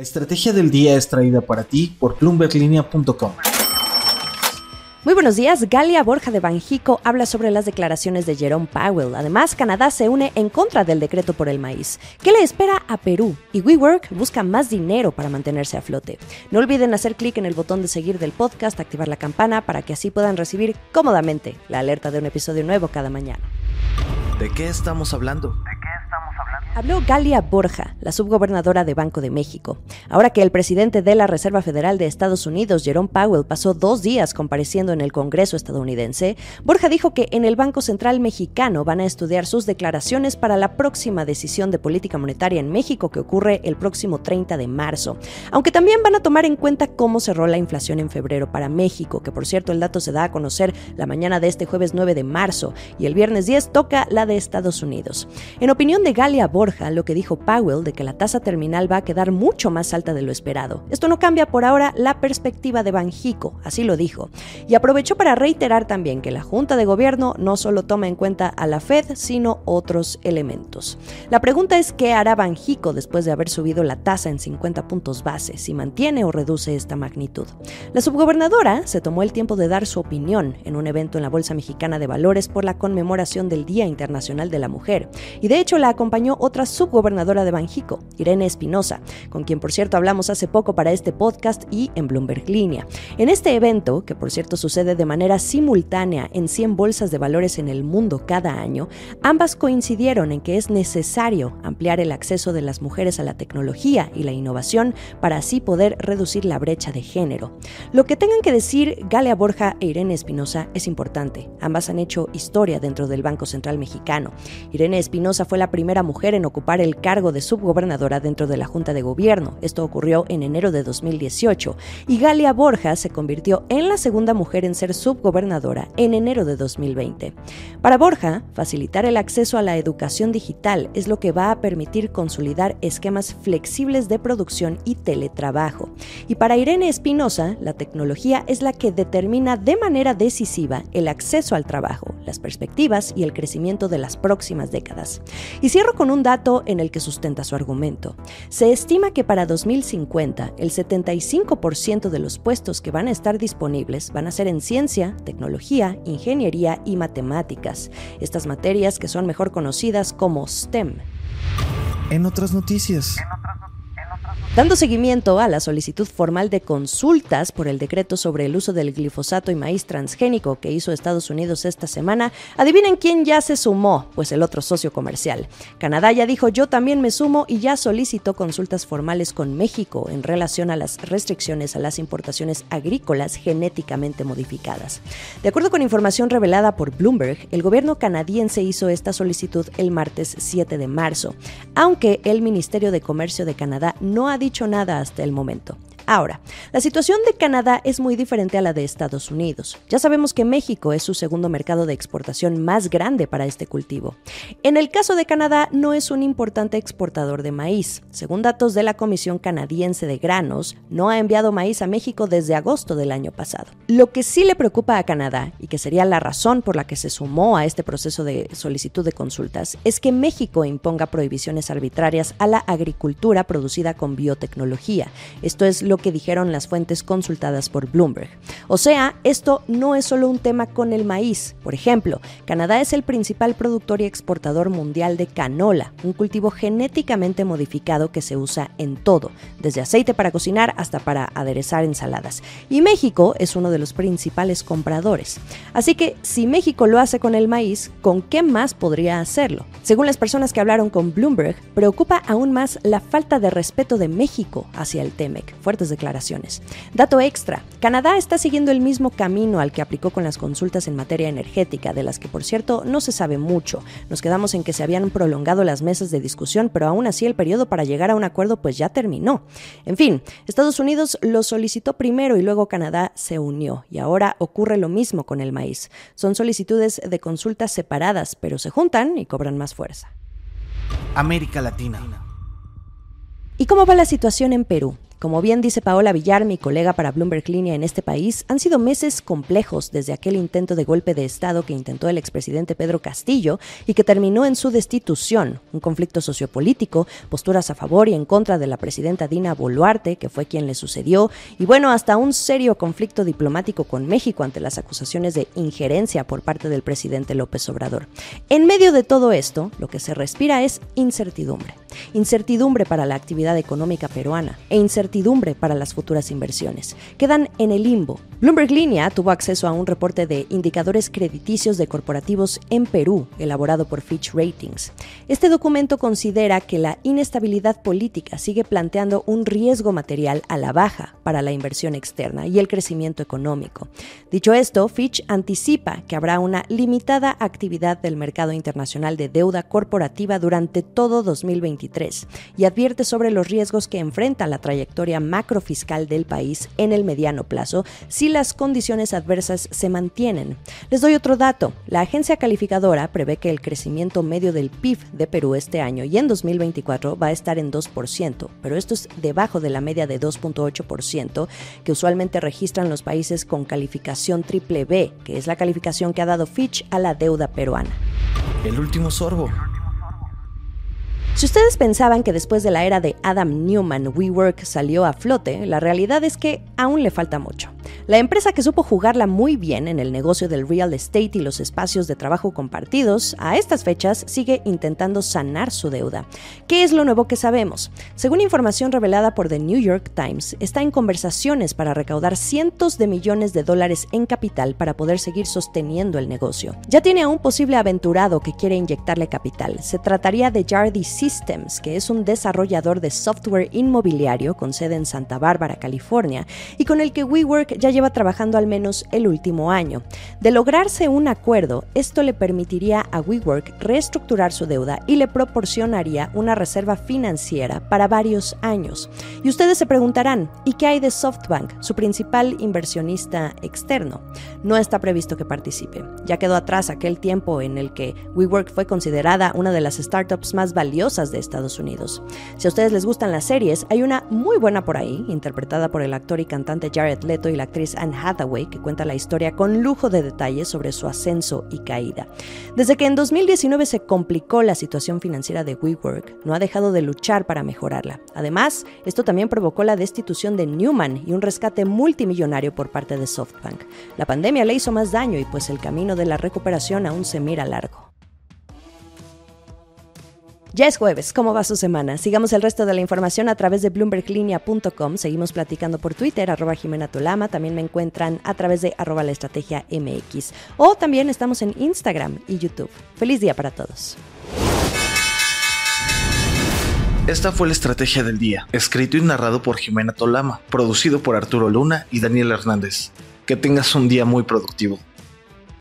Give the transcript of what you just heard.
La estrategia del día es traída para ti por bloomberglinea.com. Muy buenos días. Galia Borja de Banjico habla sobre las declaraciones de Jerome Powell. Además, Canadá se une en contra del decreto por el maíz. ¿Qué le espera a Perú? Y WeWork busca más dinero para mantenerse a flote. No olviden hacer clic en el botón de seguir del podcast, activar la campana para que así puedan recibir cómodamente la alerta de un episodio nuevo cada mañana. ¿De qué estamos hablando? Habló Galia Borja, la subgobernadora de Banco de México. Ahora que el presidente de la Reserva Federal de Estados Unidos, Jerome Powell, pasó dos días compareciendo en el Congreso estadounidense, Borja dijo que en el Banco Central mexicano van a estudiar sus declaraciones para la próxima decisión de política monetaria en México que ocurre el próximo 30 de marzo. Aunque también van a tomar en cuenta cómo cerró la inflación en febrero para México, que por cierto el dato se da a conocer la mañana de este jueves 9 de marzo y el viernes 10 toca la de Estados Unidos. En opinión de Galia Borja, Borja lo que dijo Powell de que la tasa terminal va a quedar mucho más alta de lo esperado. Esto no cambia por ahora la perspectiva de Banjico, así lo dijo. Y aprovechó para reiterar también que la Junta de Gobierno no solo toma en cuenta a la Fed, sino otros elementos. La pregunta es qué hará Banjico después de haber subido la tasa en 50 puntos base, si mantiene o reduce esta magnitud. La subgobernadora se tomó el tiempo de dar su opinión en un evento en la Bolsa Mexicana de Valores por la conmemoración del Día Internacional de la Mujer, y de hecho la acompañó otra subgobernadora de Banjico, Irene Espinosa, con quien por cierto hablamos hace poco para este podcast y en Bloomberg Línea. En este evento, que por cierto sucede de manera simultánea en 100 bolsas de valores en el mundo cada año, ambas coincidieron en que es necesario ampliar el acceso de las mujeres a la tecnología y la innovación para así poder reducir la brecha de género. Lo que tengan que decir Galea Borja e Irene Espinosa es importante. Ambas han hecho historia dentro del Banco Central Mexicano. Irene Espinosa fue la primera mujer en ocupar el cargo de subgobernadora dentro de la Junta de Gobierno. Esto ocurrió en enero de 2018. Y Galia Borja se convirtió en la segunda mujer en ser subgobernadora en enero de 2020. Para Borja, facilitar el acceso a la educación digital es lo que va a permitir consolidar esquemas flexibles de producción y teletrabajo. Y para Irene Espinosa, la tecnología es la que determina de manera decisiva el acceso al trabajo, las perspectivas y el crecimiento de las próximas décadas. Y cierro con un dato en el que sustenta su argumento. Se estima que para 2050 el 75% de los puestos que van a estar disponibles van a ser en ciencia, tecnología, ingeniería y matemáticas, estas materias que son mejor conocidas como STEM. En otras noticias. Dando seguimiento a la solicitud formal de consultas por el decreto sobre el uso del glifosato y maíz transgénico que hizo Estados Unidos esta semana, adivinen quién ya se sumó, pues el otro socio comercial. Canadá ya dijo yo también me sumo y ya solicitó consultas formales con México en relación a las restricciones a las importaciones agrícolas genéticamente modificadas. De acuerdo con información revelada por Bloomberg, el gobierno canadiense hizo esta solicitud el martes 7 de marzo, aunque el Ministerio de Comercio de Canadá no ha dicho nada hasta el momento. Ahora, la situación de Canadá es muy diferente a la de Estados Unidos. Ya sabemos que México es su segundo mercado de exportación más grande para este cultivo. En el caso de Canadá, no es un importante exportador de maíz. Según datos de la Comisión Canadiense de Granos, no ha enviado maíz a México desde agosto del año pasado. Lo que sí le preocupa a Canadá, y que sería la razón por la que se sumó a este proceso de solicitud de consultas, es que México imponga prohibiciones arbitrarias a la agricultura producida con biotecnología. Esto es lo que dijeron las fuentes consultadas por Bloomberg. O sea, esto no es solo un tema con el maíz. Por ejemplo, Canadá es el principal productor y exportador mundial de canola, un cultivo genéticamente modificado que se usa en todo, desde aceite para cocinar hasta para aderezar ensaladas. Y México es uno de los principales compradores. Así que si México lo hace con el maíz, ¿con qué más podría hacerlo? Según las personas que hablaron con Bloomberg, preocupa aún más la falta de respeto de México hacia el TEMEC. Fuertes declaraciones. Dato extra, Canadá está siguiendo el mismo camino al que aplicó con las consultas en materia energética, de las que por cierto no se sabe mucho. Nos quedamos en que se habían prolongado las mesas de discusión, pero aún así el periodo para llegar a un acuerdo pues ya terminó. En fin, Estados Unidos lo solicitó primero y luego Canadá se unió, y ahora ocurre lo mismo con el maíz. Son solicitudes de consultas separadas, pero se juntan y cobran más fuerza. América Latina. ¿Y cómo va la situación en Perú? Como bien dice Paola Villar, mi colega para Bloomberg Línea en este país, han sido meses complejos desde aquel intento de golpe de Estado que intentó el expresidente Pedro Castillo y que terminó en su destitución, un conflicto sociopolítico, posturas a favor y en contra de la presidenta Dina Boluarte, que fue quien le sucedió, y bueno, hasta un serio conflicto diplomático con México ante las acusaciones de injerencia por parte del presidente López Obrador. En medio de todo esto, lo que se respira es incertidumbre. Incertidumbre para la actividad económica peruana e incertidumbre para las futuras inversiones. Quedan en el limbo. Bloomberg Línea tuvo acceso a un reporte de indicadores crediticios de corporativos en Perú, elaborado por Fitch Ratings. Este documento considera que la inestabilidad política sigue planteando un riesgo material a la baja para la inversión externa y el crecimiento económico. Dicho esto, Fitch anticipa que habrá una limitada actividad del mercado internacional de deuda corporativa durante todo 2021 y advierte sobre los riesgos que enfrenta la trayectoria macrofiscal del país en el mediano plazo si las condiciones adversas se mantienen. Les doy otro dato. La agencia calificadora prevé que el crecimiento medio del PIB de Perú este año y en 2024 va a estar en 2%, pero esto es debajo de la media de 2.8% que usualmente registran los países con calificación triple B, que es la calificación que ha dado Fitch a la deuda peruana. El último sorbo. Si ustedes pensaban que después de la era de Adam Newman WeWork salió a flote, la realidad es que aún le falta mucho. La empresa que supo jugarla muy bien en el negocio del real estate y los espacios de trabajo compartidos, a estas fechas sigue intentando sanar su deuda. ¿Qué es lo nuevo que sabemos? Según información revelada por The New York Times, está en conversaciones para recaudar cientos de millones de dólares en capital para poder seguir sosteniendo el negocio. Ya tiene a un posible aventurado que quiere inyectarle capital. Se trataría de Jardy Systems, que es un desarrollador de software inmobiliario con sede en Santa Bárbara, California, y con el que WeWork ya lleva trabajando al menos el último año. De lograrse un acuerdo, esto le permitiría a WeWork reestructurar su deuda y le proporcionaría una reserva financiera para varios años. Y ustedes se preguntarán, ¿y qué hay de SoftBank, su principal inversionista externo? No está previsto que participe. Ya quedó atrás aquel tiempo en el que WeWork fue considerada una de las startups más valiosas de Estados Unidos. Si a ustedes les gustan las series, hay una muy buena por ahí, interpretada por el actor y cantante Jared Leto y la actriz Anne Hathaway, que cuenta la historia con lujo de detalles sobre su ascenso y caída. Desde que en 2019 se complicó la situación financiera de WeWork, no ha dejado de luchar para mejorarla. Además, esto también provocó la destitución de Newman y un rescate multimillonario por parte de SoftBank. La pandemia le hizo más daño y pues el camino de la recuperación aún se mira largo. Ya es jueves, ¿cómo va su semana? Sigamos el resto de la información a través de bloomberglinea.com. Seguimos platicando por Twitter, arroba Jimena Tolama. También me encuentran a través de arroba la estrategia MX. O también estamos en Instagram y YouTube. Feliz día para todos. Esta fue la estrategia del día, escrito y narrado por Jimena Tolama, producido por Arturo Luna y Daniel Hernández. Que tengas un día muy productivo.